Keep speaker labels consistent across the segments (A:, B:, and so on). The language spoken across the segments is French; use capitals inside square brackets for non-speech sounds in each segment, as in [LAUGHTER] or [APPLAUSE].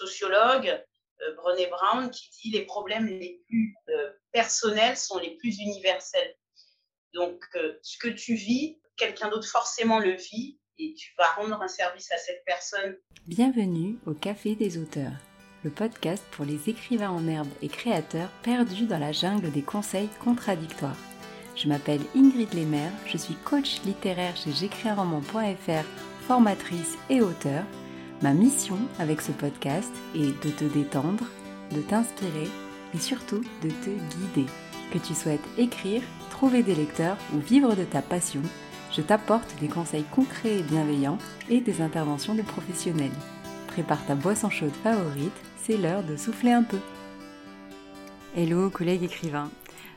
A: sociologue Brené Brown qui dit les problèmes les plus personnels sont les plus universels. Donc, ce que tu vis, quelqu'un d'autre forcément le vit et tu vas rendre un service à cette personne.
B: Bienvenue au Café des auteurs, le podcast pour les écrivains en herbe et créateurs perdus dans la jungle des conseils contradictoires. Je m'appelle Ingrid Lemaire, je suis coach littéraire chez j'écrisunroman.fr, formatrice et auteur. Ma mission avec ce podcast est de te détendre, de t'inspirer et surtout de te guider. Que tu souhaites écrire, trouver des lecteurs ou vivre de ta passion, je t'apporte des conseils concrets et bienveillants et des interventions de professionnels. Prépare ta boisson chaude favorite, c'est l'heure de souffler un peu. Hello collègues écrivains.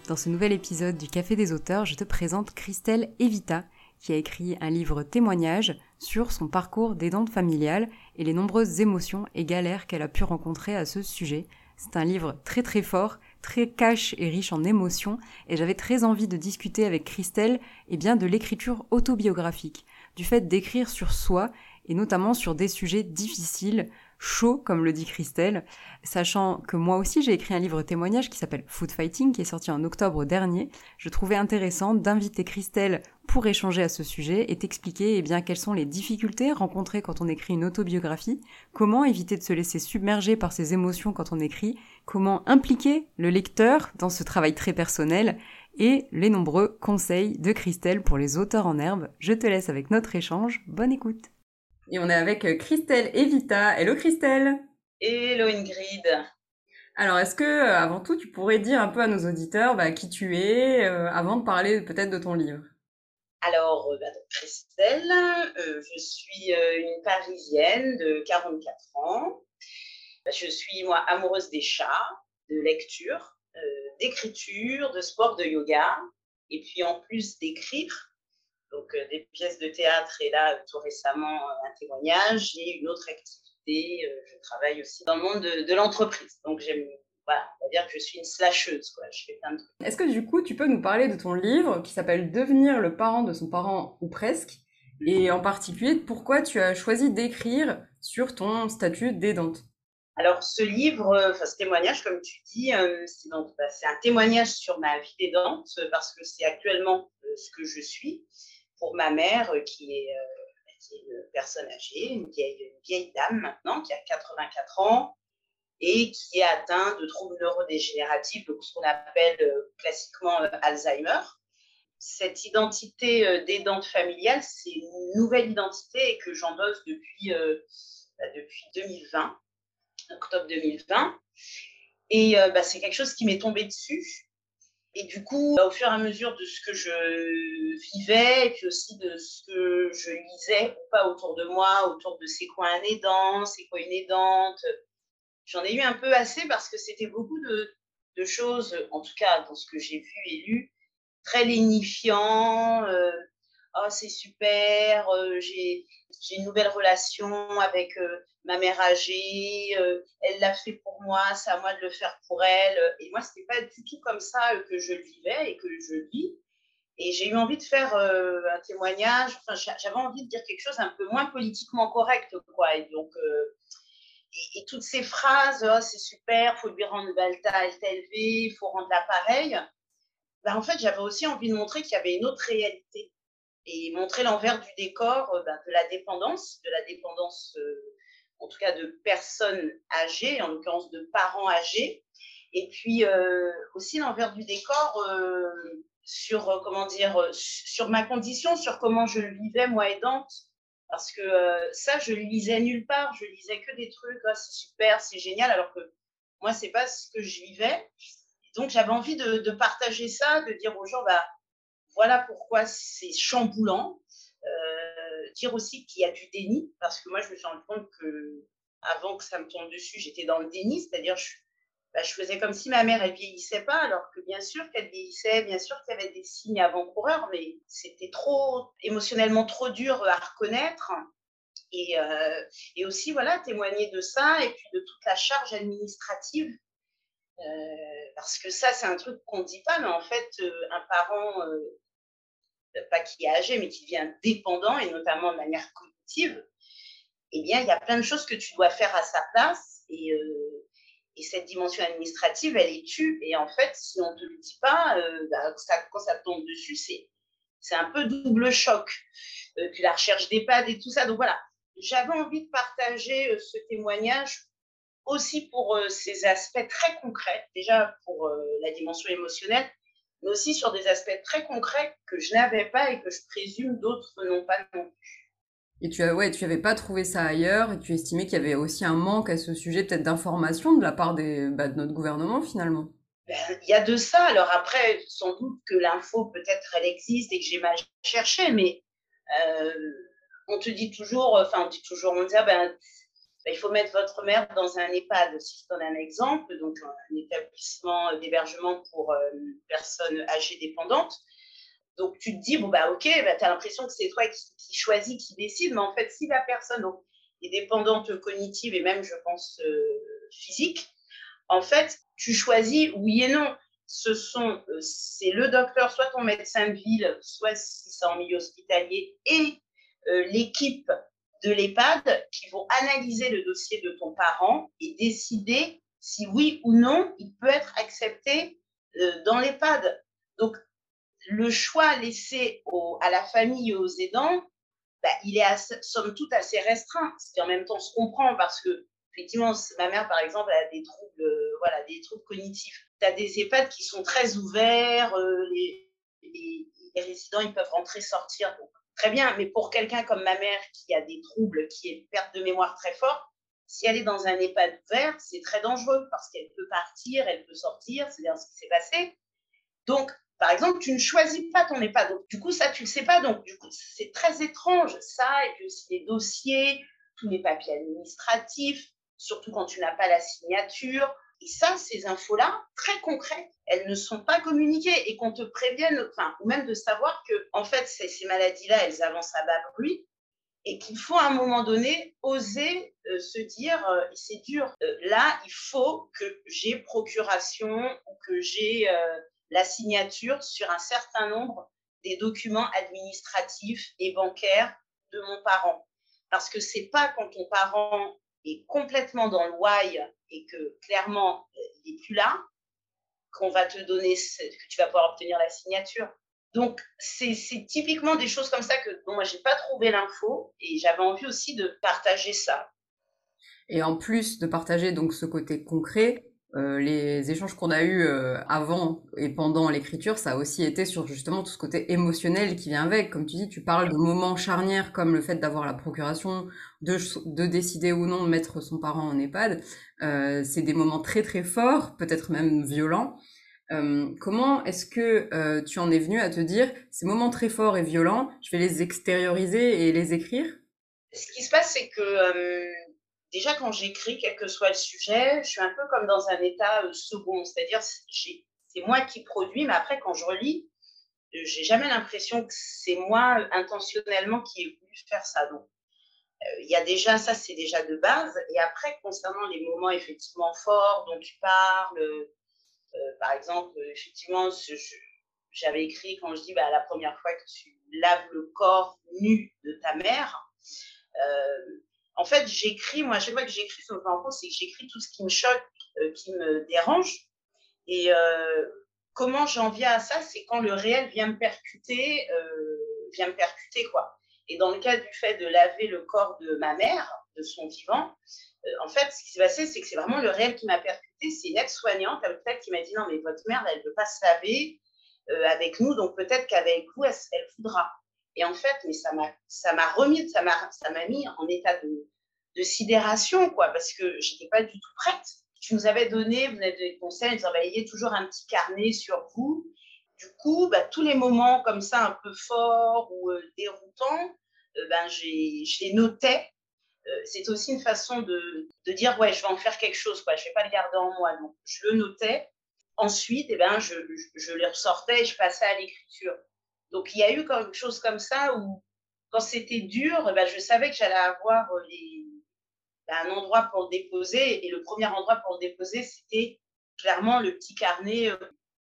B: Dans ce nouvel épisode du Café des auteurs, je te présente Christelle Evita, qui a écrit un livre témoignage sur son parcours d'aidante familiale et les nombreuses émotions et galères qu'elle a pu rencontrer à ce sujet. C'est un livre très très fort très cash et riche en émotions, et j'avais très envie de discuter avec Christelle eh bien de l'écriture autobiographique, du fait d'écrire sur soi et notamment sur des sujets difficiles, chaud, comme le dit Christelle, sachant que moi aussi j'ai écrit un livre témoignage qui s'appelle Food Fighting, qui est sorti en octobre dernier. Je trouvais intéressant d'inviter Christelle pour échanger à ce sujet et t'expliquer eh bien quelles sont les difficultés rencontrées quand on écrit une autobiographie, comment éviter de se laisser submerger par ses émotions quand on écrit, comment impliquer le lecteur dans ce travail très personnel et les nombreux conseils de Christelle pour les auteurs en herbe. Je te laisse avec notre échange. Bonne écoute. Et on est avec euh, Christelle Evita. Hello Christelle.
A: Hello Ingrid.
B: Alors, est-ce que, euh, avant tout, tu pourrais dire un peu à nos auditeurs bah, qui tu es, euh, avant de parler peut-être de ton livre?
A: Alors, bah, Christelle, je suis une Parisienne de 44 ans. Bah, je suis, moi, amoureuse des chats, de lecture, d'écriture, de sport, de yoga. Et puis, en plus d'écrire, donc euh, des pièces de théâtre et là, tout récemment, euh, un témoignage. J'ai une autre activité, euh, je travaille aussi dans le monde de, l'entreprise. Donc j'aime, voilà, on va dire que je suis une slasheuse, quoi. Je fais plein de trucs.
B: Est-ce que du coup, tu peux nous parler de ton livre qui s'appelle Devenir le parent de son parent ou presque et en particulier pourquoi tu as choisi d'écrire sur ton statut d'aidante?
A: Alors, ce livre, enfin, ce témoignage, comme tu dis, bah, c'est un témoignage sur ma vie d'aidante parce que c'est actuellement ce que je suis pour ma mère euh, qui est, euh, une personne âgée, une vieille, dame maintenant, qui a 84 ans et qui est atteinte de troubles neurodégénératifs, donc ce qu'on appelle euh, classiquement Alzheimer. Cette identité d'aidante familiale, c'est une nouvelle identité que j'endosse depuis, bah, depuis 2020, octobre 2020. Et bah, c'est quelque chose qui m'est tombé dessus et du coup, au fur et à mesure de ce que je vivais, et puis aussi de ce que je lisais ou pas autour de moi, autour de c'est quoi un aidant, c'est quoi une aidante, j'en ai eu un peu assez parce que c'était beaucoup de, de, choses, en tout cas dans ce que j'ai vu et lu, très lénifiant. Euh, oh, c'est super, euh, j'ai une nouvelle relation avec euh, ma mère âgée, euh, elle l'a fait pour moi, c'est à moi de le faire pour elle. Et moi, ce n'était pas du tout comme ça que je le vivais et que je le vis. Et j'ai eu envie de faire un témoignage, enfin, j'avais envie de dire quelque chose un peu moins politiquement correct, quoi. Et donc, et, toutes ces phrases, oh, c'est super, faut lui rendre Balta, elle t'a élevé, il faut rendre l'appareil. Ben, en fait, j'avais aussi envie de montrer qu'il y avait une autre réalité et montrer l'envers du décor euh, bah, de la dépendance, de la dépendance, euh, en tout cas de personnes âgées, en l'occurrence de parents âgés, et puis euh, aussi l'envers du décor sur comment dire, sur ma condition, sur comment je le vivais moi aidante, parce que ça je le lisais nulle part, je lisais que des trucs, oh, c'est super, c'est génial, alors que moi c'est pas ce que je vivais. Donc j'avais envie de, de, partager ça, de dire aux gens, bah voilà pourquoi c'est chamboulant. Euh, dire aussi qu'il y a du déni, parce que moi, je me suis rendu compte que avant que ça me tombe dessus, j'étais dans le déni, c'est-à-dire je, bah, je faisais comme si ma mère, elle vieillissait pas, alors que bien sûr qu'elle vieillissait, bien sûr qu'il y avait des signes avant-coureurs, mais c'était trop, émotionnellement trop dur à reconnaître. Et, euh, et, aussi, voilà, témoigner de ça et puis de toute la charge administrative. Euh, parce que ça, c'est un truc qu'on ne dit pas, mais en fait, un parent pas qui est âgé, mais qui devient dépendant, et notamment de manière cognitive, eh bien, il y a plein de choses que tu dois faire à sa place. Et, et, cette dimension administrative, elle est tue. Et en fait, si on ne te le dit pas, bah, quand ça tombe dessus, c'est un peu double choc. Euh, la recherche d'EHPAD et tout ça. Donc voilà, j'avais envie de partager euh, ce témoignage aussi pour euh, ces aspects très concrets, déjà pour la dimension émotionnelle, mais aussi sur des aspects très concrets que je n'avais pas et que je présume d'autres n'ont pas non plus.
B: Et tu as, ouais, tu n'avais pas trouvé ça ailleurs et tu estimais qu'il y avait aussi un manque à ce sujet, peut-être d'information de la part des, bah, de notre gouvernement finalement?
A: Ben, il y a de ça. Alors après, sans doute que l'info, peut-être, elle existe et que j'ai mal cherché, mais euh, on te dit toujours, enfin, on dit toujours, on dit, ah, ben, il faut mettre votre mère dans un EHPAD. Si je donne un exemple, donc un établissement d'hébergement pour euh, personnes âgées dépendantes. Donc tu te dis, bon, bah ok, bah, tu as l'impression que c'est toi qui, choisis, qui décide, mais en fait, si la personne est dépendante cognitive et même, je pense, euh, physique, en fait, tu choisis oui et non. Ce sont, euh, c'est le docteur, soit ton médecin de ville, soit si c'est en milieu hospitalier, et l'équipe de l'EHPAD qui vont analyser le dossier de ton parent et décider si oui ou non il peut être accepté euh, dans l'EHPAD. Donc, le choix laissé à la famille et aux aidants, bah, il est somme toute assez restreint. Ce qui en même temps se comprend parce que effectivement, ma mère, par exemple, a des troubles, euh, voilà, des troubles cognitifs. Tu as des EHPAD qui sont très ouverts, euh, les, résidents, ils peuvent rentrer, sortir. Très bien, mais pour quelqu'un comme ma mère qui a des troubles, qui est perte de mémoire très forte, si elle est dans un EHPAD ouvert, c'est très dangereux parce qu'elle peut partir, elle peut sortir, c'est bien ce qui s'est passé. Donc, par exemple, tu ne choisis pas ton EHPAD. Donc, du coup, ça, tu ne le sais pas. Donc, du coup, c'est très étrange, ça, et puis aussi les dossiers, tous les papiers administratifs surtout quand tu n'as pas la signature. Et ça, ces infos-là, très concrètes, elles ne sont pas communiquées et qu'on te prévienne, enfin, ou même de savoir que, en fait, ces, maladies-là, elles avancent à bas bruit et qu'il faut à un moment donné oser euh, se dire, euh, c'est dur, euh, là, il faut que j'ai procuration ou que j'ai la signature sur un certain nombre des documents administratifs et bancaires de mon parent. Parce que c'est pas quand ton parent est complètement dans le why et que clairement il n'est plus là, qu'on va te donner, que tu vas pouvoir obtenir la signature. Donc, c'est typiquement des choses comme ça que dont moi, j'ai pas trouvé l'info et j'avais envie aussi de partager ça.
B: Et en plus de partager donc ce côté concret, euh, les échanges qu'on a eus euh, avant et pendant l'écriture, ça a aussi été sur justement tout ce côté émotionnel qui vient avec. Comme tu dis, tu parles de moments charnières comme le fait d'avoir la procuration, de, de, décider ou non de mettre son parent en EHPAD. Euh, c'est des moments très très forts, peut-être même violents. comment est-ce que tu en es venu à te dire ces moments très forts et violents, je vais les extérioriser et les écrire?
A: Ce qui se passe, c'est que déjà quand j'écris, quel que soit le sujet, je suis un peu comme dans un état euh, second, c'est-à-dire c'est moi qui produis, mais après quand je relis, euh, j'ai jamais l'impression que c'est moi euh, intentionnellement qui ai voulu faire ça. Donc il y a déjà ça, c'est déjà de base. Et après concernant les moments effectivement forts dont tu parles, par exemple effectivement j'avais écrit quand je dis bah, la première fois que tu laves le corps nu de ta mère. En fait, j'écris, moi, à chaque que j'écris sur le plan c'est que j'écris tout ce qui me choque, euh, qui me dérange. Et euh, comment j'en viens à ça, c'est quand le réel vient me percuter, euh, vient me percuter, quoi. Et dans le cas du fait de laver le corps de ma mère, de son vivant, en fait, ce qui s'est passé, c'est que c'est vraiment le réel qui m'a percuté. C'est une aide-soignante à l'hôpital qui m'a dit non, mais votre mère, elle ne veut pas se laver avec nous, donc peut-être qu'avec vous, elle voudra. Et en fait, mais ça m'a, remis, ça m'a, mis en état de, sidération, quoi, parce que j'étais pas du tout prête. Tu nous avais donné, vous avez donné des conseils, vous avez toujours un petit carnet sur vous. Du coup, bah, tous les moments comme ça, un peu forts ou euh, déroutants, euh, ben, je les notais. Euh, c'est aussi une façon de, dire, ouais, je vais en faire quelque chose, quoi. je vais pas le garder en moi. Donc, je le notais. Ensuite, eh ben, je, je, les ressortais et je passais à l'écriture. Donc, il y a eu quelque chose comme ça où, quand c'était dur, ben, je savais que j'allais avoir les, ben, un endroit pour le déposer. Et le premier endroit pour le déposer, c'était clairement le petit carnet. Euh.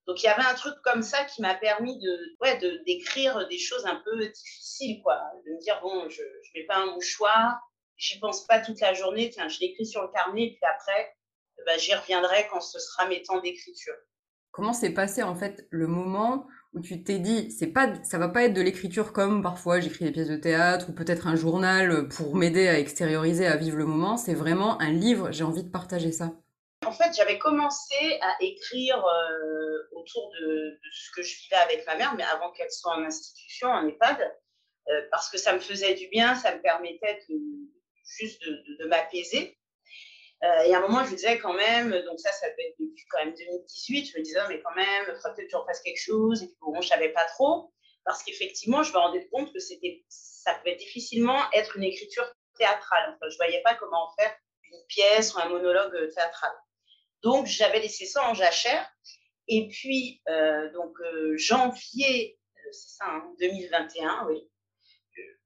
A: Donc, il y avait un truc comme ça qui m'a permis de, ouais, d'écrire des choses un peu difficiles, quoi. De me dire, bon, je ne mets pas un mouchoir, j'y pense pas toute la journée. Tiens, je l'écris sur le carnet, puis après, bah, j'y reviendrai quand ce sera mes temps d'écriture.
B: Comment s'est passé en fait le moment où tu t'es dit, c'est pas, ça va pas être de l'écriture comme parfois j'écris des pièces de théâtre ou peut-être un journal pour m'aider à extérioriser, à vivre le moment. C'est vraiment un livre, j'ai envie de partager ça.
A: En fait, j'avais commencé à écrire euh, autour de, ce que je vivais avec ma mère, mais avant qu'elle soit en institution, en EHPAD, euh, parce que ça me faisait du bien, ça me permettait juste de m'apaiser. Euh, et à un moment, je me disais quand même, donc ça, ça peut être depuis quand même 2018, je me disais, mais quand même, il faudrait peut-être que je refasse quelque chose. Et puis bon, je ne savais pas trop, parce qu'effectivement, je me rendais compte que ça pouvait difficilement être une écriture théâtrale. Enfin, je ne voyais pas comment en faire une pièce ou un monologue théâtral. Donc, j'avais laissé ça en jachère. Et puis, euh, donc, euh, janvier, c'est ça, 2021, hein, oui.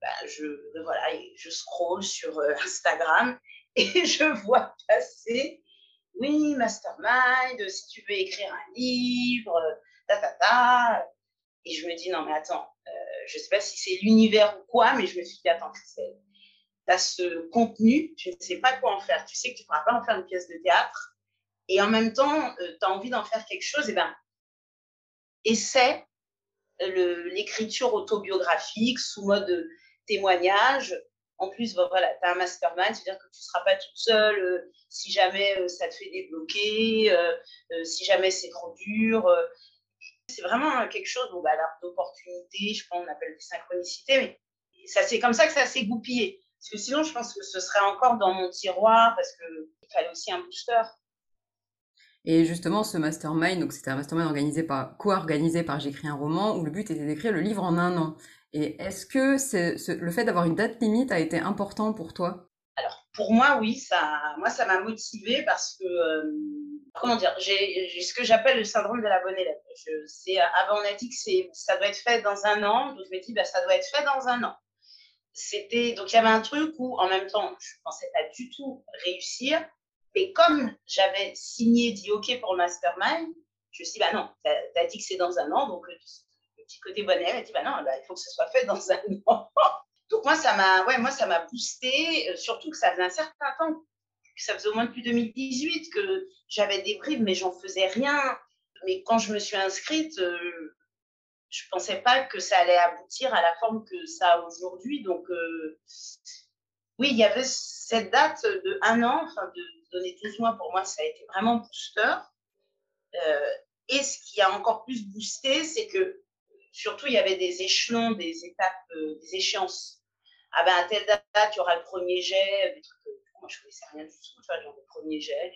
A: Bah, je, voilà, je scroll sur Instagram [LAUGHS] et je vois passer, oui, mastermind, si tu veux écrire un livre, ta ta ta. Et je me dis, non, mais attends, euh, je ne sais pas si c'est l'univers ou quoi, mais je me suis dit, attends, tu as ce contenu, tu ne sais pas quoi en faire. Tu sais que tu ne pourras pas en faire une pièce de théâtre. Et en même temps, euh, tu as envie d'en faire quelque chose, et ben, essaie l'écriture autobiographique sous mode témoignage en plus, voilà, tu as un mastermind, c'est-à-dire que tu ne seras pas toute seule euh, si jamais euh, ça te fait débloquer, euh, si jamais c'est trop dur. c'est vraiment quelque chose bah, d'opportunité, je pense qu'on appelle des synchronicités, mais ça, c'est comme ça que ça s'est goupillé. Parce que sinon, je pense que ce serait encore dans mon tiroir parce qu'il fallait aussi un booster.
B: Et justement, ce mastermind, donc c'était un mastermind organisé par, co-organisé par J'écris un roman, où le but était d'écrire le livre en un an. Et est-ce que le fait d'avoir une date limite a été important pour toi?
A: Alors, pour moi, oui, ça, moi, ça m'a motivée parce que, euh, comment dire, j'ai ce que j'appelle le syndrome de la bonne élève. Je, avant, on a dit que ça doit être fait dans un an, donc je me dis, bah, ça doit être fait dans un an. C'était, donc il y avait un truc où, en même temps, je ne pensais pas du tout réussir, mais comme j'avais signé, dit OK pour le mastermind, je me suis dit, bah non, tu dit que c'est dans un an, donc euh, petit côté bonnet, elle dit bah non, bah, il faut que ce soit fait dans un [LAUGHS] an. Donc moi ça m'a ouais, boosté, euh, surtout que ça faisait un certain temps, que ça faisait au moins depuis 2018 que j'avais des bribes mais j'en faisais rien. Mais quand je me suis inscrite, euh, je pensais pas que ça allait aboutir à la forme que ça a aujourd'hui. Donc euh, oui, il y avait cette date de un an, enfin de donner 12 mois pour moi, ça a été vraiment booster. et ce qui a encore plus boosté, c'est que surtout, il y avait des échelons, des étapes, euh, des échéances. Ah ben, à telle date, il y aura le premier jet, des trucs moi, je ne connaissais rien du tout, tu vois, le premier jet.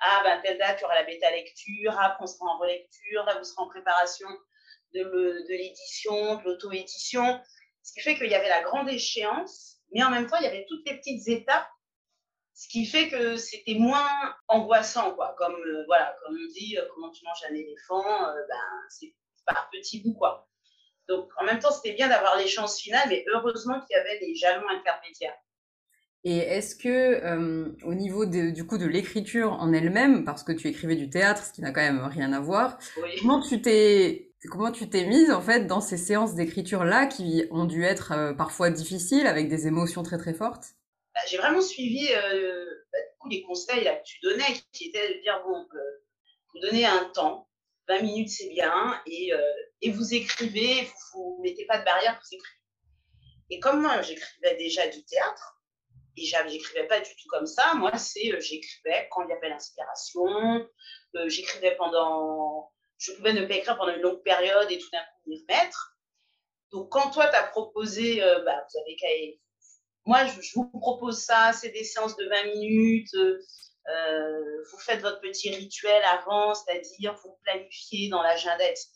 A: ah ben, à telle date, il y aura la bêta lecture, après, on sera en relecture, là, vous serez en préparation de l'édition, de l'auto-édition. Ce qui fait qu'il y avait la grande échéance, mais en même temps, il y avait toutes les petites étapes ce qui fait que c'était moins angoissant, quoi. Comme, euh, voilà, comme on dit, euh, comment tu manges un éléphant, ben, c'est par petits bouts, quoi. Donc, en même temps, c'était bien d'avoir les chances finales, mais heureusement qu'il y avait des jalons intermédiaires.
B: Et est-ce que, euh, au niveau du coup de l'écriture en elle-même, parce que tu écrivais du théâtre, ce qui n'a quand même rien à voir, comment tu t'es comment tu t'es mise en fait dans ces séances d'écriture là qui ont dû être euh, parfois difficiles avec des émotions très très fortes?
A: Bah, J'ai vraiment suivi euh, bah, les conseils là, que tu donnais, qui étaient de dire bon, vous donner un temps, 20 minutes, c'est bien. Et, euh, vous écrivez, vous ne mettez pas de barrière, vous écrivez. Et comme moi, j'écrivais déjà du théâtre, et j'écrivais pas du tout comme ça, moi, c'est euh, j'écrivais quand il y avait l'inspiration, euh, j'écrivais pendant. Je pouvais ne pas écrire pendant une longue période et tout d'un coup m'y remettre. Donc, quand toi, tu as proposé, bah, vous avez qu'à. Moi, je, vous propose ça, c'est des séances de 20 minutes, euh, vous faites votre petit rituel avant, c'est-à-dire vous planifiez dans l'agenda, etc.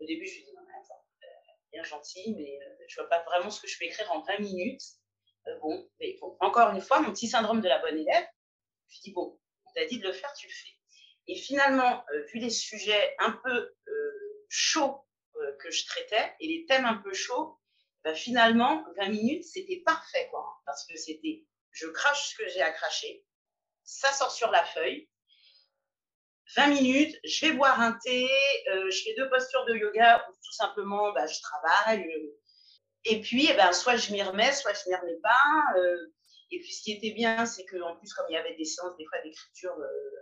A: Au début, je me dis, non, mais attends, euh, bien gentil, mais euh, je ne vois pas vraiment ce que je peux écrire en 20 minutes. bon, mais encore une fois, mon petit syndrome de la bonne élève, je dis, bon, on t'a dit de le faire, tu le fais. Et finalement, vu les sujets un peu chauds que je traitais et les thèmes un peu chauds, bah, finalement, 20 minutes, c'était parfait, quoi. Parce que c'était, je crache ce que j'ai à cracher, ça sort sur la feuille. 20 minutes, je vais boire un thé, euh, je fais deux postures de yoga ou tout simplement bah, je travaille. Euh. et puis, eh ben, soit je m'y remets, soit je m'y remets pas. Euh. Et puis, ce qui était bien, c'est qu'en plus, comme il y avait des séances, des fois, d'écriture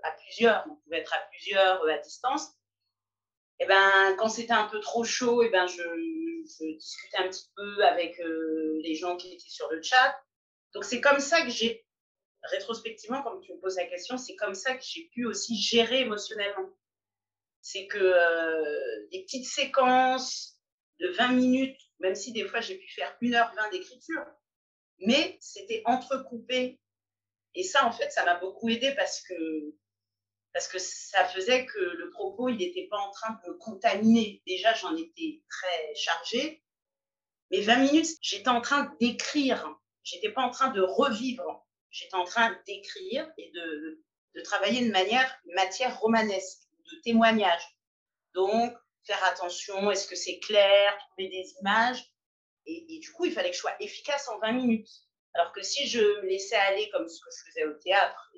A: à plusieurs, on pouvait être à plusieurs à distance, eh ben, quand c'était un peu trop chaud, eh ben, je, discutais un petit peu avec les gens qui étaient sur le chat. Donc, c'est comme ça que j'ai, rétrospectivement, comme tu me poses la question, c'est comme ça que j'ai pu aussi gérer émotionnellement. C'est que des petites séquences de 20 minutes, même si des fois j'ai pu faire 1h20 d'écriture, mais c'était entrecoupé. Et ça, en fait, ça m'a beaucoup aidé parce que, parce que ça faisait que le propos, il n'était pas en train de me contaminer. Déjà, j'en étais très chargée. Mais 20 minutes, j'étais en train d'écrire. J'étais pas en train de revivre. J'étais en train d'écrire et de, de travailler de manière, matière romanesque, de témoignage. Donc, faire attention, est-ce que c'est clair, trouver des images. Et, du coup, il fallait que je sois efficace en 20 minutes. Alors que si je me laissais aller comme ce que je faisais au théâtre,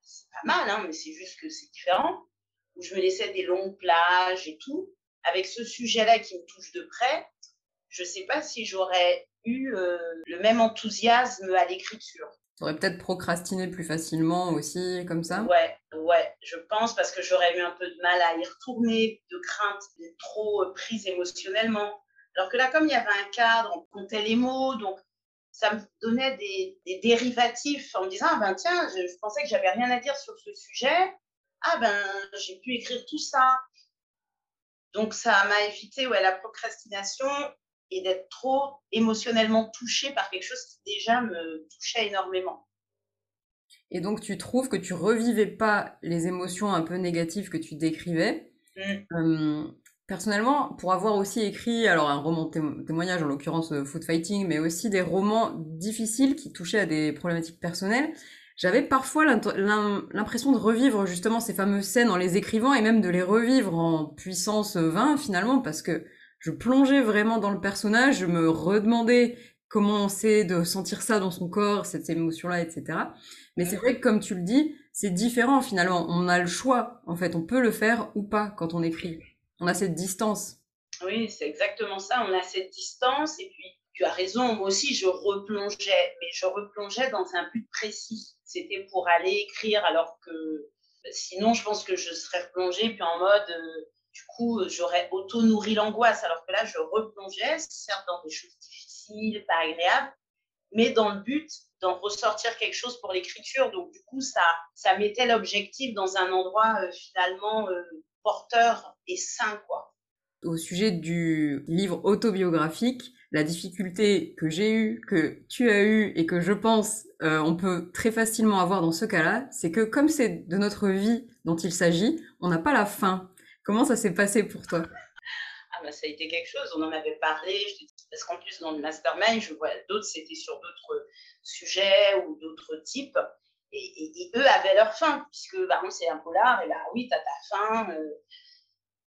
A: c'est pas mal, hein, mais c'est juste que c'est différent, où je me laissais des longues plages et tout, avec ce sujet-là qui me touche de près, je ne sais pas si j'aurais eu euh, le même enthousiasme à l'écriture.
B: Tu aurais peut-être procrastiné plus facilement aussi, comme ça?
A: Ouais, ouais, je pense, parce que j'aurais eu un peu de mal à y retourner, de crainte d'être trop euh, prise émotionnellement. Alors que là, comme il y avait un cadre, on comptait les mots, donc ça me donnait des, dérivatifs en me disant, ah ben tiens, je, pensais que j'avais rien à dire sur ce sujet, ah ben j'ai pu écrire tout ça. Donc ça m'a évité ouais, la procrastination et d'être trop émotionnellement touchée par quelque chose qui déjà me touchait énormément.
B: Et donc tu trouves que tu revivais pas les émotions un peu négatives que tu décrivais. Mmh. Personnellement, pour avoir aussi écrit alors un roman témoignage, en l'occurrence euh, Food Fighting, mais aussi des romans difficiles qui touchaient à des problématiques personnelles, j'avais parfois l'impression de revivre justement ces fameuses scènes en les écrivant et même de les revivre en puissance 20 finalement, parce que je plongeais vraiment dans le personnage, je me redemandais comment c'est de sentir ça dans son corps, cette émotion-là, etc. Mais c'est vrai que comme tu le dis, c'est différent finalement. On a le choix, en fait, on peut le faire ou pas quand on écrit on a cette distance.
A: Oui, c'est exactement ça. On a cette distance et puis tu as raison, moi aussi je replongeais, mais je replongeais dans un but précis. C'était pour aller écrire alors que sinon je pense que je serais replongée puis en mode euh, du coup j'aurais auto-nourri l'angoisse alors que là je replongeais, certes dans des choses difficiles, pas agréables, mais dans le but d'en ressortir quelque chose pour l'écriture. Donc du coup ça, ça mettait l'objectif dans un endroit euh, finalement euh, porteur et sain, quoi.
B: Au sujet du livre autobiographique, la difficulté que j'ai eue, que tu as eue et que je pense euh, on peut très facilement avoir dans ce cas-là, c'est que comme c'est de notre vie dont il s'agit, on n'a pas la fin. Comment ça s'est passé pour toi?
A: Ah bah, ça a été quelque chose, on en avait parlé, parce qu'en plus dans le mastermind, je vois d'autres, c'était sur d'autres sujets ou d'autres types. Et, eux avaient leur faim, puisque bah, c'est un polar, et là, oui, tu as ta faim. Euh.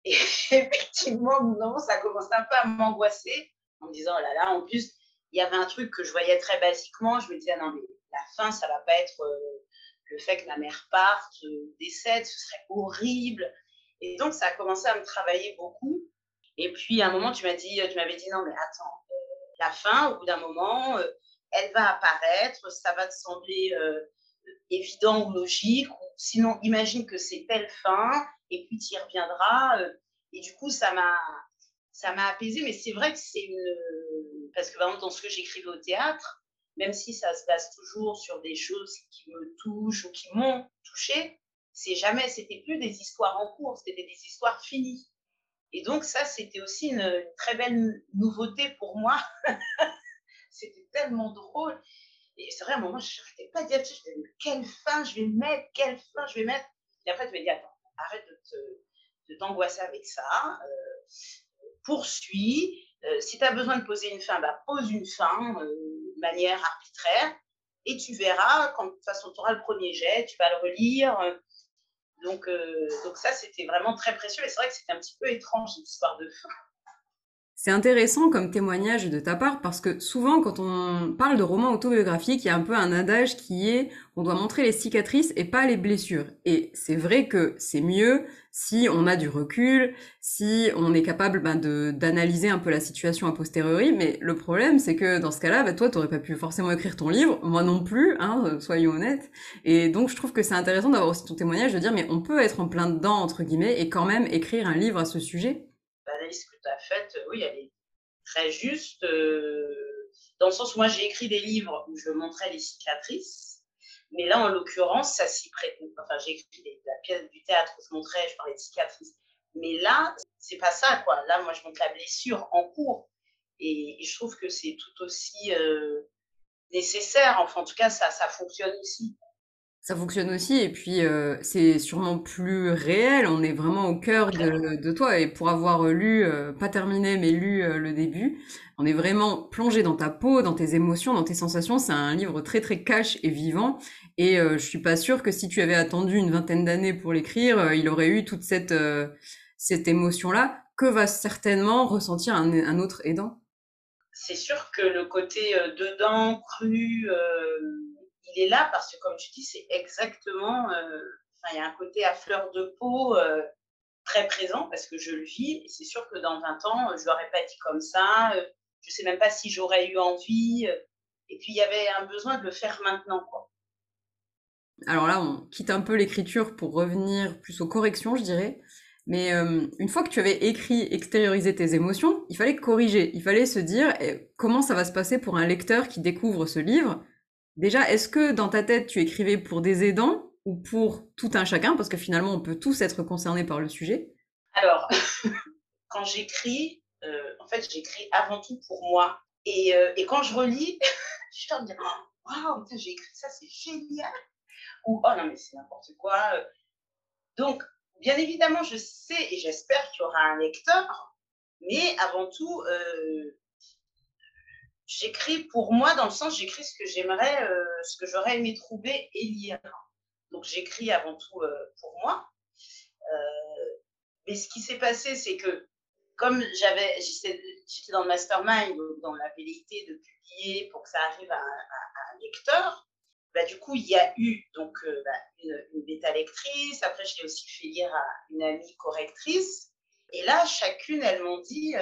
A: et [LAUGHS] effectivement, non, ça a commencé un peu à m'angoisser en me disant, oh là là, en plus, il y avait un truc que je voyais très basiquement. Je me disais, non, mais la faim, ça va pas être euh, le fait que ma mère parte, euh, décède, ce serait horrible. Et donc, ça a commencé à me travailler beaucoup. Et puis, à un moment, tu m'as dit, tu m'avais dit, non, mais attends, la faim, au bout d'un moment, elle va apparaître, ça va te sembler évident ou logique. Ou sinon, imagine que c'est telle fin et puis tu y reviendras. Euh, et du coup, ça m'a ça m'a apaisé. Mais c'est vrai que c'est une parce que vraiment dans ce que j'écrivais au théâtre, même si ça se base toujours sur des choses qui me touchent ou qui m'ont touché, c'est jamais, c'était plus des histoires en cours, c'était des histoires finies. Et donc ça, c'était aussi une, très belle nouveauté pour moi. [LAUGHS] c'était tellement drôle. Et c'est vrai, à un moment, je n'arrêtais pas de dire, je quelle fin je vais mettre, quelle fin je vais mettre. Et après, tu me dis, attends, arrête de t'angoisser avec ça, euh, poursuis. Euh, si tu as besoin de poser une fin, bah, pose une fin euh, de manière arbitraire et tu verras, quand de toute façon tu auras le premier jet, tu vas le relire. Donc, donc ça, c'était vraiment très précieux et c'est vrai que c'était un petit peu étrange, cette histoire de fin.
B: C'est intéressant comme témoignage de ta part parce que souvent quand on parle de romans autobiographiques, il y a un peu un adage qui est on doit montrer les cicatrices et pas les blessures. Et c'est vrai que c'est mieux si on a du recul, si on est capable ben, d'analyser un peu la situation a posteriori. Mais le problème c'est que dans ce cas-là, ben, toi t'aurais pas pu forcément écrire ton livre, moi non plus, hein, soyons honnêtes. Et donc je trouve que c'est intéressant d'avoir aussi ton témoignage de dire mais on peut être en plein dedans entre guillemets et quand même écrire un livre à ce sujet
A: l'analyse que tu as faite, euh, oui, elle est très juste, euh, dans le sens où moi j'ai écrit des livres où je montrais les cicatrices, mais là en l'occurrence, ça s'y prête. Enfin, j'ai écrit la pièce du théâtre où je montrais, je parlais de cicatrices. Mais là, c'est pas ça, quoi. Là, moi, je montre la blessure en cours. Et, je trouve que c'est tout aussi euh, nécessaire. Enfin, en tout cas, ça, ça fonctionne aussi
B: ça fonctionne aussi et puis euh, c'est sûrement plus réel. On est vraiment au cœur de, toi et pour avoir lu, euh, pas terminé mais lu euh, le début, on est vraiment plongé dans ta peau, dans tes émotions, dans tes sensations. C'est un livre très très cash et vivant et je suis pas sûre que si tu avais attendu une vingtaine d'années pour l'écrire, il aurait eu toute cette cette émotion là que va certainement ressentir un, un autre aidant?
A: C'est sûr que le côté dedans cru il est là parce que, comme tu dis, c'est exactement. Euh, il y a un côté à fleur de peau euh, très présent parce que je le vis. Et c'est sûr que dans 20 ans, je l'aurais pas dit comme ça. Euh, je ne sais même pas si j'aurais eu envie. et puis, il y avait un besoin de le faire maintenant. Quoi.
B: Alors là, on quitte un peu l'écriture pour revenir plus aux corrections, je dirais. Mais une fois que tu avais écrit, extériorisé tes émotions, il fallait corriger. Il fallait se dire eh, comment ça va se passer pour un lecteur qui découvre ce livre Déjà, est-ce que dans ta tête, tu écrivais pour des aidants ou pour tout un chacun? Parce que finalement, on peut tous être concernés par le sujet.
A: Alors, [LAUGHS] quand j'écris, euh, en fait, j'écris avant tout pour moi. Et, euh, quand je relis, [LAUGHS] je suis en dire Waouh, j'ai écrit ça, c'est génial Ou Oh non, mais c'est n'importe quoi. Donc, bien évidemment, je sais et j'espère qu'il y aura un lecteur, mais avant tout, euh, j'écris pour moi dans le sens j'écris ce que j'aimerais, euh, ce que j'aurais aimé trouver et lire. Donc j'écris avant tout euh, pour moi. Euh, mais ce qui s'est passé, c'est que comme j'avais, j'étais dans le mastermind, dans la velléité de publier pour que ça arrive à un, lecteur, bah, du coup, il y a eu donc bah, une, une bêta lectrice. Après, je l'ai aussi fait lire à une amie correctrice. Et là, chacune, elles m'ont dit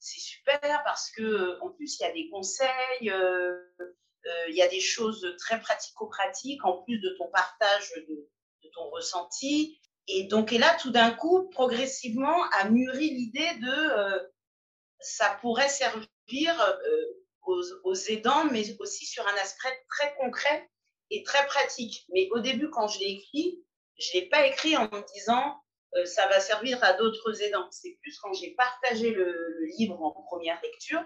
A: c'est super parce que euh, en plus il y a des conseils, euh, euh, il y a des choses très pratico-pratiques en plus de ton partage de, ton ressenti. Et donc, et là, tout d'un coup, progressivement, a mûri l'idée de ça pourrait servir aux, aux, aidants, mais aussi sur un aspect très concret et très pratique. Mais au début, quand je l'ai écrit, je l'ai pas écrit en me disant ça va servir à d'autres aidants. C'est plus quand j'ai partagé le, livre en première lecture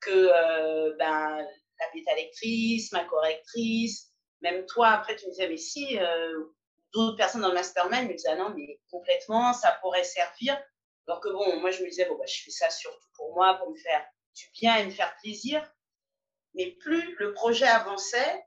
A: que euh, ben, la bêta lectrice, ma correctrice, même toi, après, tu me disais, mais si, euh, d'autres personnes dans le mastermind me disaient, ah non, mais complètement, ça pourrait servir. Alors que bon, moi, je me disais, bon, bah, je fais ça surtout pour moi, pour me faire du bien et me faire plaisir. Mais plus le projet avançait,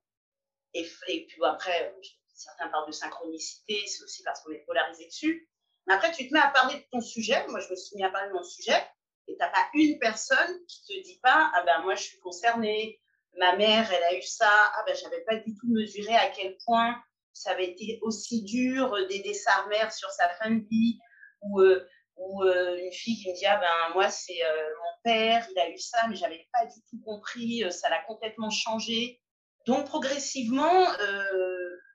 A: et puis après, certains parlent de synchronicité, c'est aussi parce qu'on est polarisé dessus, mais après, tu te mets à parler de ton sujet. Moi, je me suis mis à parler de mon sujet. Et tu n'as pas une personne qui te dit pas Ah ben, moi, je suis concernée. Ma mère, elle a eu ça. Ah ben, j'avais pas du tout mesuré à quel point ça avait été aussi dur d'aider sa mère sur sa fin de vie. Ou, euh, ou euh, une fille qui me dit Ah ben, moi, c'est euh, mon père, il a eu ça, mais j'avais pas du tout compris. ça l'a complètement changé. Donc, progressivement,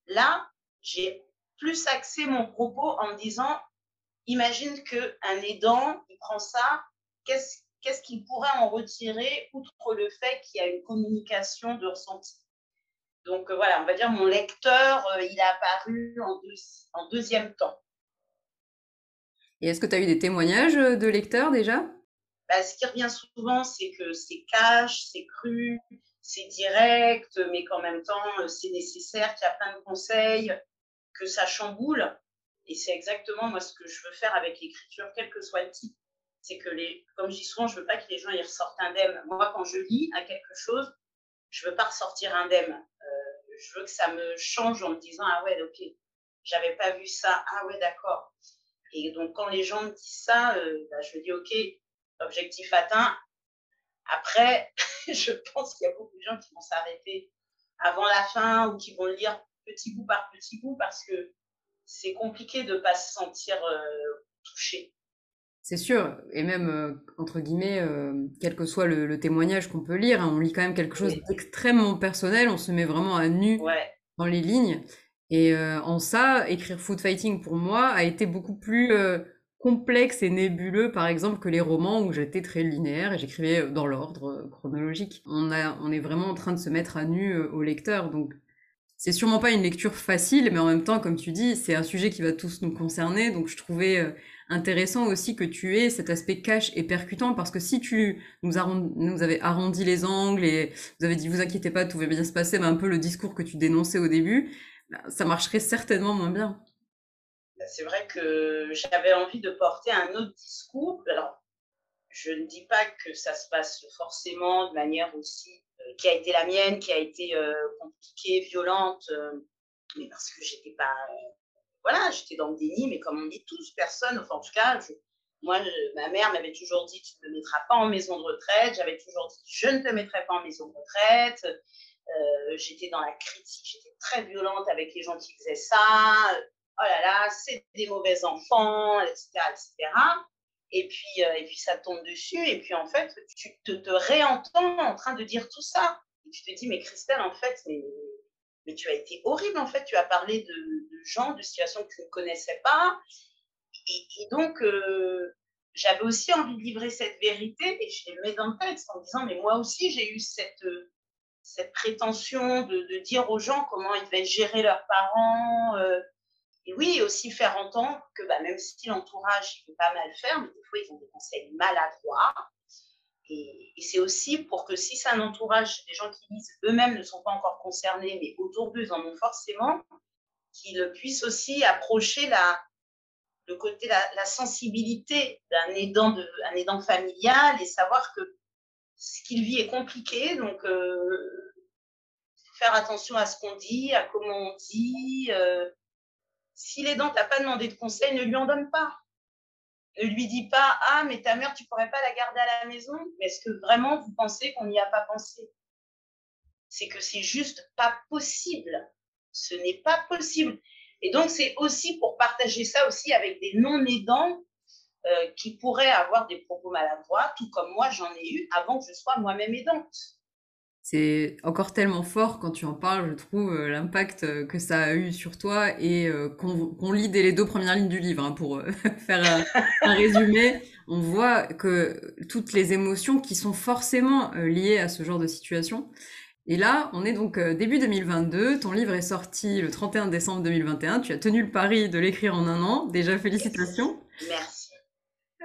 A: là, j'ai plus axé mon propos en me disant imagine qu'un aidant, il prend ça, qu'est-ce qu'il pourrait en retirer, outre le fait qu'il y a une communication de ressenti? Donc euh, voilà, on va dire mon lecteur, euh, il a apparu en, deuxième temps.
B: Et est-ce que tu as eu des témoignages euh, de lecteurs déjà?
A: Bah, Ce qui revient souvent, c'est que c'est cash, c'est cru, c'est direct, mais qu'en même temps, c'est nécessaire, qu'il y a plein de conseils, que ça chamboule. Et c'est exactement moi ce que je veux faire avec l'écriture, quel que soit le type. C'est que, les, comme je dis souvent, je veux pas que les gens y ressortent indemnes. Moi, quand je lis à quelque chose, je veux pas ressortir indemne. Euh, je veux que ça me change en me disant Ah ouais, ok, j'avais pas vu ça. Ah ouais, d'accord. Et donc, quand les gens me disent ça, euh, bah, je me dis Ok, objectif atteint. Après, [LAUGHS] je pense qu'il y a beaucoup de gens qui vont s'arrêter avant la fin ou qui vont le lire petit bout par petit bout parce que c'est compliqué de ne pas se sentir euh, touché.
B: C'est sûr, et même, euh, entre guillemets, euh, quel que soit le, témoignage qu'on peut lire, hein, on lit quand même quelque chose d'extrêmement personnel, on se met vraiment à nu dans les lignes. Et en ça, écrire Food Fighting pour moi a été beaucoup plus complexe et nébuleux, par exemple, que les romans où j'étais très linéaire et j'écrivais dans l'ordre chronologique. On, a, on est vraiment en train de se mettre à nu au lecteur, donc c'est sûrement pas une lecture facile, mais en même temps, comme tu dis, c'est un sujet qui va tous nous concerner. Donc, je trouvais euh, intéressant aussi que tu aies cet aspect cash et percutant, parce que si tu nous, avais arrondi les angles et vous avez dit vous inquiétez pas, tout va bien se passer, mais un peu le discours que tu dénonçais au début, bah, ça marcherait certainement moins bien.
A: Bah, c'est vrai que j'avais envie de porter un autre discours. Alors, je ne dis pas que ça se passe forcément de manière aussi qui a été la mienne, qui a été euh, compliquée, violente, euh, mais parce que j'étais pas. voilà, j'étais dans le déni, mais comme on dit tous, personne, enfin en tout cas, moi, ma mère m'avait toujours dit tu ne te mettras pas en maison de retraite. J'avais toujours dit je ne te mettrai pas en maison de retraite. j'étais dans la critique, j'étais très violente avec les gens qui faisaient ça. Oh là là, c'est des mauvais enfants, etc. etc. Et puis, euh, et puis ça tombe dessus. Et puis en fait, tu te, te, réentends en train de dire tout ça. Et tu te dis, mais Christelle, en fait, mais, tu as été horrible. En fait, tu as parlé de, gens, de situations que tu ne connaissais pas. Et, donc, euh, j'avais aussi envie de livrer cette vérité et je les mets dans le texte en disant, mais moi aussi, j'ai eu cette, cette prétention de, de, dire aux gens comment ils devaient gérer leurs parents. Euh, et oui, aussi faire entendre que bah, même si l'entourage peut pas mal faire, mais des fois, ils ont des conseils maladroits. Et, c'est aussi pour que si c'est un entourage, des gens qui disent eux-mêmes ne sont pas encore concernés, mais autour d'eux, ils en ont forcément, qu'ils puissent aussi approcher la, le côté, la, sensibilité d'un aidant familial et savoir que ce qu'il vit est compliqué. Donc, euh, faire attention à ce qu'on dit, à comment on dit. Euh, si l'aidant t'a pas demandé de conseil, ne lui en donne pas. Ne lui dis pas Ah, mais ta mère, tu pourrais pas la garder à la maison? Mais est-ce que vraiment vous pensez qu'on n'y a pas pensé? C'est que c'est juste pas possible. Ce n'est pas possible. Et donc, c'est aussi pour partager ça aussi avec des non-aidants euh, qui pourraient avoir des propos maladroits, tout comme moi j'en ai eu avant que je sois moi-même aidante
B: c'est encore tellement fort quand tu en parles, je trouve, euh, l'impact euh, que ça a eu sur toi et euh, qu'on lit dès les deux premières lignes du livre, hein, pour [LAUGHS] faire un, résumé. On voit que toutes les émotions qui sont forcément liées à ce genre de situation. Et là, on est donc début 2022, ton livre est sorti le 31 décembre 2021, tu as tenu le pari de l'écrire en un an, déjà félicitations.
A: Merci.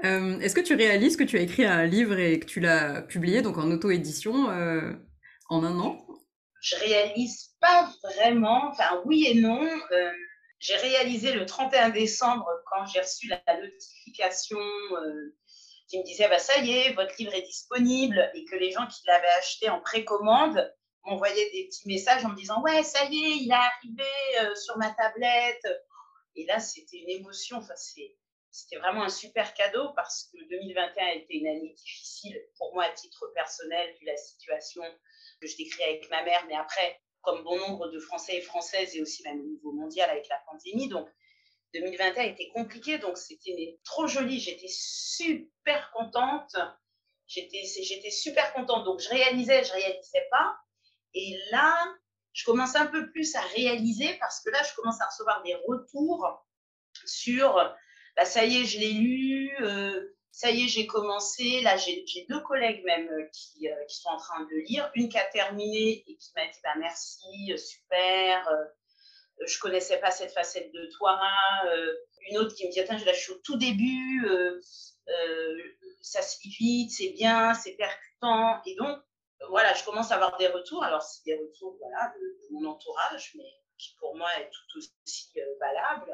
B: Est-ce que tu réalises que tu as écrit un livre et que tu l'as publié donc en auto-édition en un an?
A: Je réalise pas vraiment, enfin oui et non. Euh, j'ai réalisé le 31 décembre quand j'ai reçu la, notification euh, qui me disait bah, ça y est, votre livre est disponible et que les gens qui l'avaient acheté en précommande m'envoyaient des petits messages en me disant ouais, ça y est, il est arrivé euh, sur ma tablette. Et là, c'était une émotion. Enfin, c'était vraiment un super cadeau parce que 2021 a été une année difficile pour moi à titre personnel vu la situation que je décris avec ma mère, mais après, comme bon nombre de Français et Françaises, et aussi même au niveau mondial avec la pandémie. Donc, 2021 a été compliqué, donc c'était trop joli. J'étais super contente. J'étais, j'étais super contente. Donc, je réalisais, je réalisais pas. Et là, je commence un peu plus à réaliser parce que là, je commence à recevoir des retours sur, bah, ça y est, je l'ai lu. Euh, ça y est, j'ai commencé. Là, j'ai deux collègues même euh, qui, euh, qui, sont en train de lire. Une qui a terminé et qui m'a dit bah, merci, super. je connaissais pas cette facette de toi. une autre qui me dit attends, je suis au tout début. ça se lit vite, c'est bien, c'est percutant. Et donc, voilà, je commence à avoir des retours. Alors, c'est des retours voilà, de, mon entourage, mais qui pour moi est tout aussi valable.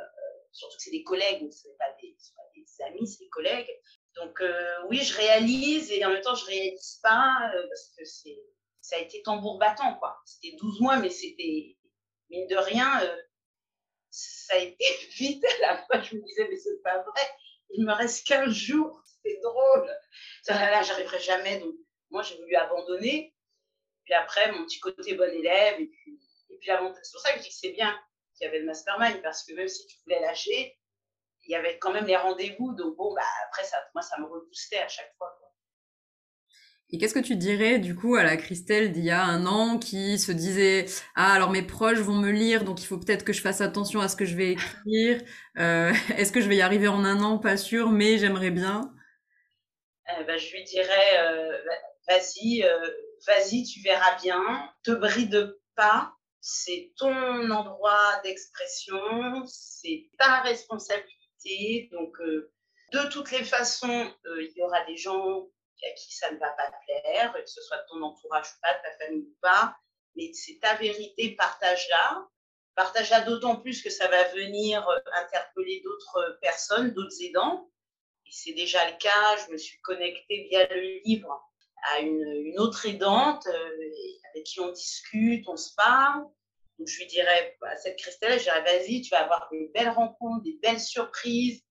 A: Surtout que c'est des collègues, ce n'est pas, pas, des amis, c'est des collègues. Donc euh, oui, je réalise et en même temps, je réalise pas euh, parce que ça a été tambour battant. C'était 12 mois, mais c'était, mine de rien, euh, ça a été [LAUGHS] vite à la fois. Je me disais, mais c'est pas vrai. il me reste 15 jours, c'est drôle. Là, j'arriverai jamais. Donc, moi, j'ai voulu abandonner. Puis après, mon petit côté bon élève. Et puis, et puis c'est pour ça que je dis que c'est bien qu'il y avait le mastermind, parce que même si tu voulais lâcher, il y avait quand même les rendez-vous. Donc, bon, bah, après, ça, moi, ça me reboostait à chaque fois.
B: Et qu'est-ce que tu dirais du coup à la Christelle d'il y a un an qui se disait ah alors mes proches vont me lire donc il faut peut-être que je fasse attention à ce que je vais écrire euh, [LAUGHS] est-ce que je vais y arriver en un an? Pas sûr mais j'aimerais bien
A: euh, bah, je lui dirais euh, vas-y vas-y tu verras bien te bride pas c'est ton endroit d'expression c'est ta responsabilité donc de toutes les façons il y aura des gens à qui ça ne va pas plaire, que ce soit de ton entourage ou pas, de ta famille ou pas. Mais c'est ta vérité, partage-la. Partage-la d'autant plus que ça va venir euh, interpeller d'autres personnes, d'autres aidants. Et c'est déjà le cas. Je me suis connectée via le livre à une, autre aidante euh, avec qui on discute, on se parle. Donc, je lui dirais à cette Christelle, je dirais, vas-y, tu vas avoir des belles rencontres, des belles surprises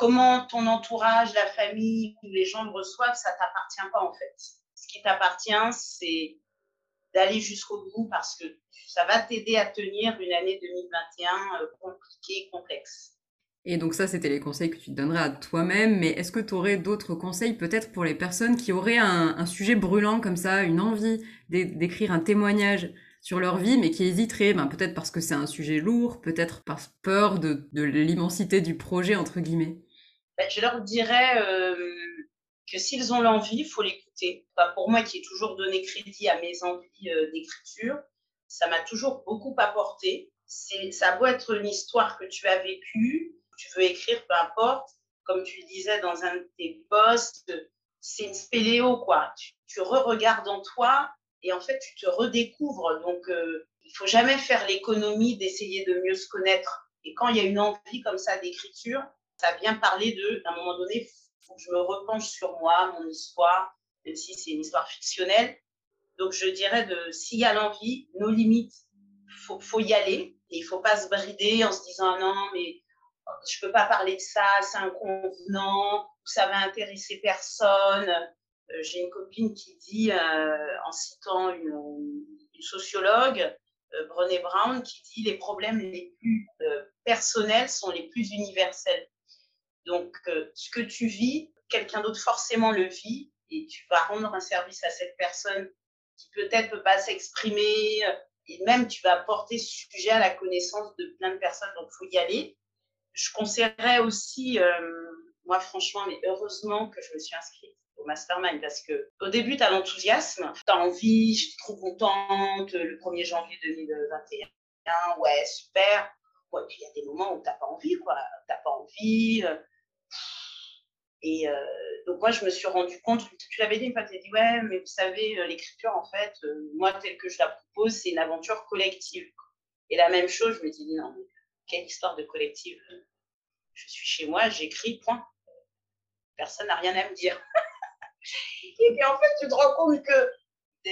A: comment ton entourage, la famille, les gens le reçoivent, ça t'appartient pas en fait. Ce qui t'appartient, c'est d'aller jusqu'au bout parce que ça va t'aider à tenir une année 2021 euh, compliquée, complexe.
B: Et donc ça, c'était les conseils que tu te donnerais à toi-même, mais est-ce que tu aurais d'autres conseils peut-être pour les personnes qui auraient un, sujet brûlant comme ça, une envie d'écrire un témoignage sur leur vie, mais qui hésiteraient, ben, peut-être parce que c'est un sujet lourd, peut-être par peur de, de l'immensité du projet, entre guillemets?
A: Ben, je leur dirais euh, que s'ils ont l'envie, il faut l'écouter. pour moi qui ai toujours donné crédit à mes envies euh, d'écriture, ça m'a toujours beaucoup apporté. Ça doit être une histoire que tu as vécue, tu veux écrire, peu importe. Comme tu le disais dans un de tes posts, c'est une spéléo, quoi. Tu, re-regardes en toi et en fait, tu te redécouvres. Donc, euh, il faut jamais faire l'économie d'essayer de mieux se connaître. Et quand il y a une envie comme ça d'écriture, ça vient parler de, à un moment donné, faut que je me repenche sur moi, mon histoire, même si c'est une histoire fictionnelle. Donc, je dirais de, s'il y a l'envie, nos limites, faut, faut y aller. Et il faut pas se brider en se disant, non, mais je peux pas parler de ça, c'est inconvenant, ça va intéresser personne. Euh, j'ai une copine qui dit, euh, en citant une, sociologue, euh, Brené Brown, qui dit les problèmes les plus personnels sont les plus universels. Donc, euh, ce que tu vis, quelqu'un d'autre forcément le vit et tu vas rendre un service à cette personne qui peut-être ne peut pas s'exprimer et même tu vas porter ce sujet à la connaissance de plein de personnes, donc il faut y aller. Je conseillerais aussi, euh, moi franchement, mais heureusement que je me suis inscrite au mastermind parce que au début, tu as l'enthousiasme, tu as envie, je suis trop contente, le 1er janvier 2021, ouais, super. Ouais, puis il y a des moments où tu n'as pas envie, quoi. Tu n'as pas envie. Euh, et euh, donc, moi, je me suis rendu compte, tu l'avais dit tu as dit, ouais, mais vous savez, l'écriture, en fait, moi, telle que je la propose, c'est une aventure collective. Et la même chose, je me dis, non, quelle histoire de collective Je suis chez moi, j'écris, point. Personne n'a rien à me dire. et puis, en fait, tu te rends compte que,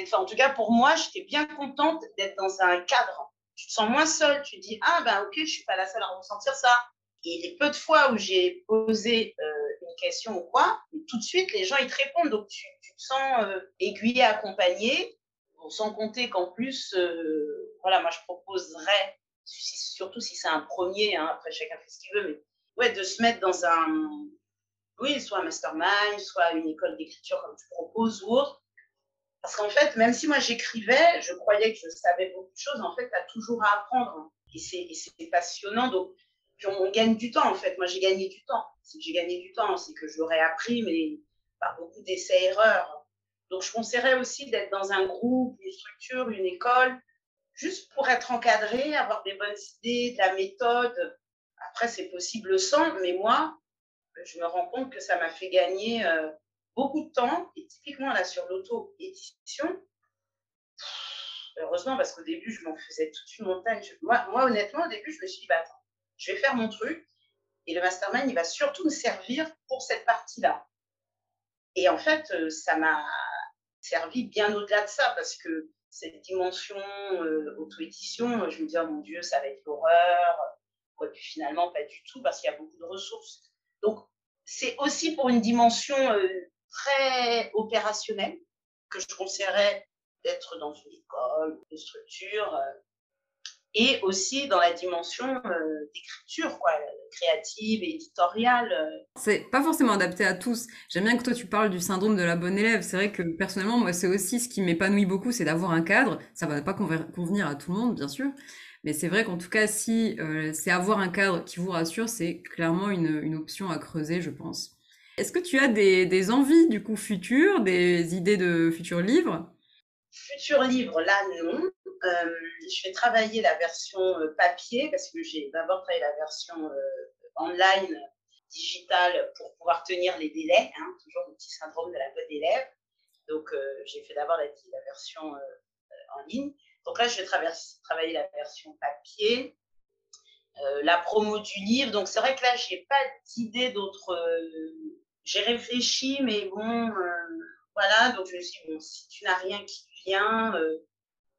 A: enfin, en tout cas, pour moi, j'étais bien contente d'être dans un cadre. Tu te sens moins seule. Tu dis, ah, ben, ok, je suis pas la seule à ressentir ça. Et les peu de fois où j'ai posé une question ou quoi, tout de suite, les gens, ils te répondent. Donc, tu, te sens euh, aiguillé, accompagné, sans compter qu'en plus, euh, voilà, moi, je proposerais, surtout si c'est un premier, hein, après, chacun fait ce qu'il veut, mais ouais, de se mettre dans un, oui, soit un mastermind, soit une école d'écriture comme tu proposes ou autre. Parce qu'en fait, même si moi j'écrivais, je croyais que je savais beaucoup de choses, en fait, tu as toujours à apprendre. Et c'est passionnant. Donc, on, gagne du temps, en fait. Moi, j'ai gagné du temps. C'est que j'ai gagné du temps, c'est que j'aurais appris, mais par beaucoup d'essais-erreurs. Donc, je conseillerais aussi d'être dans un groupe, une structure, une école, juste pour être encadré, avoir des bonnes idées, de la méthode. Après, c'est possible sans, mais moi, je me rends compte que ça m'a fait gagner euh, beaucoup de temps. Et typiquement, là, sur l'auto-édition, heureusement, parce qu'au début, je m'en faisais toute une montagne. Moi, honnêtement, au début, je me suis dit, bah, attends, je vais faire mon truc. Et le mastermind, il va surtout me servir pour cette partie-là. Et en fait, euh, ça m'a servi bien au-delà de ça parce que cette dimension euh, auto-édition, je me dis, oh mon Dieu, ça va être l'horreur. Ouais, puis finalement, pas du tout parce qu'il y a beaucoup de ressources. Donc, c'est aussi pour une dimension très opérationnelle que je conseillerais d'être dans une école, une structure, et aussi dans la dimension d'écriture, quoi, créative et éditoriale.
C: C'est pas forcément adapté à tous. J'aime bien que toi tu parles du syndrome de la bonne élève. C'est vrai que personnellement, moi, c'est aussi ce qui m'épanouit beaucoup, c'est d'avoir un cadre. Ça va pas convenir à tout le monde, bien sûr. Mais c'est vrai qu'en tout cas, si euh, c'est avoir un cadre qui vous rassure, c'est clairement une, une, option à creuser, je pense. Est-ce que tu as des, des, envies du coup futures, des idées de futurs livres?
A: Futurs livres, là non. Euh, je vais travailler la version euh, papier parce que j'ai d'abord travaillé la version online, digitale, pour pouvoir tenir les délais. Hein, toujours le petit syndrome de la bonne élève. Donc j'ai fait d'abord la, version en ligne. Donc là, je vais travailler la version papier, euh, la promo du livre. Donc c'est vrai que là, je n'ai pas d'idée d'autres. Euh, j'ai réfléchi, mais bon, euh, voilà. Donc je me suis dit, bon, si tu n'as rien qui vient,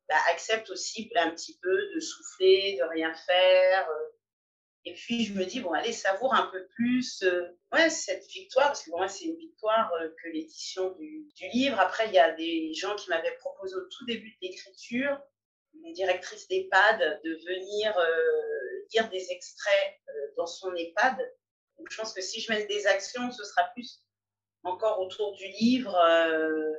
A: bah, accepte aussi un petit peu de souffler, de rien faire. Et puis, je me dis, bon, allez, savoure un peu plus ouais, cette victoire, parce que pour moi, c'est une victoire que l'édition du, livre. Après, il y a des gens qui m'avaient proposé au tout début de l'écriture une directrice d'EHPAD de venir euh, lire des extraits euh, dans son EHPAD. Donc, je pense que si je mène des actions, ce sera plus encore autour du livre euh,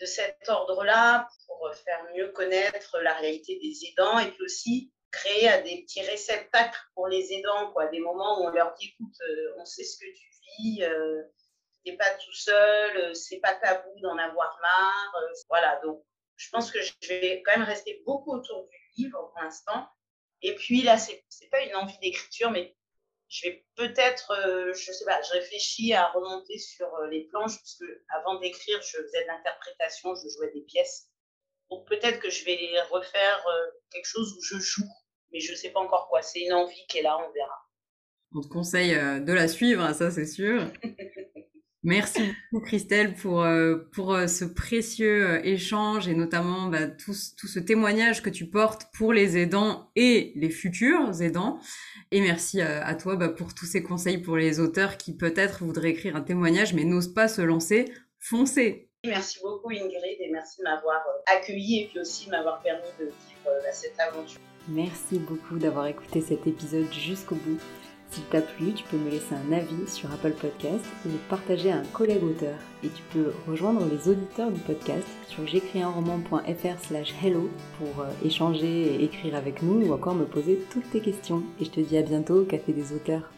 A: de cet ordre-là pour faire mieux connaître la réalité des aidants et puis aussi créer des petits réceptacles pour les aidants, quoi, des moments où on leur dit écoute, on sait ce que tu vis, euh, t'es pas tout seul, c'est pas tabou d'en avoir marre, voilà. Donc je pense que je vais quand même rester beaucoup autour du livre pour l'instant. Et puis là, c'est n'est pas une envie d'écriture, mais je vais peut-être, euh, je sais pas, je réfléchis à remonter sur euh, les planches, puisque avant d'écrire, je faisais de l'interprétation, je jouais des pièces. Donc peut-être que je vais refaire euh, quelque chose où je joue, mais je ne sais pas encore quoi. C'est une envie qui est là, on verra.
C: On te conseille de la suivre, ça c'est sûr. [LAUGHS] Merci beaucoup Christelle pour, euh, pour euh, ce précieux euh, échange et notamment bah, tout, tout, ce témoignage que tu portes pour les aidants et les futurs aidants. Et merci à, toi bah, pour tous ces conseils pour les auteurs qui peut-être voudraient écrire un témoignage mais n'osent pas se lancer. Foncez
A: Merci beaucoup Ingrid et merci de m'avoir accueilli et puis aussi de m'avoir permis de vivre cette aventure.
B: Merci beaucoup d'avoir écouté cet épisode jusqu'au bout. S'il t'a plu, tu peux me laisser un avis sur Apple Podcast ou partager à un collègue auteur. Et tu peux rejoindre les auditeurs du podcast sur j'écrisunroman.fr slash hello pour euh, échanger et écrire avec nous ou encore me poser toutes tes questions. Et je te dis à bientôt au Café des auteurs.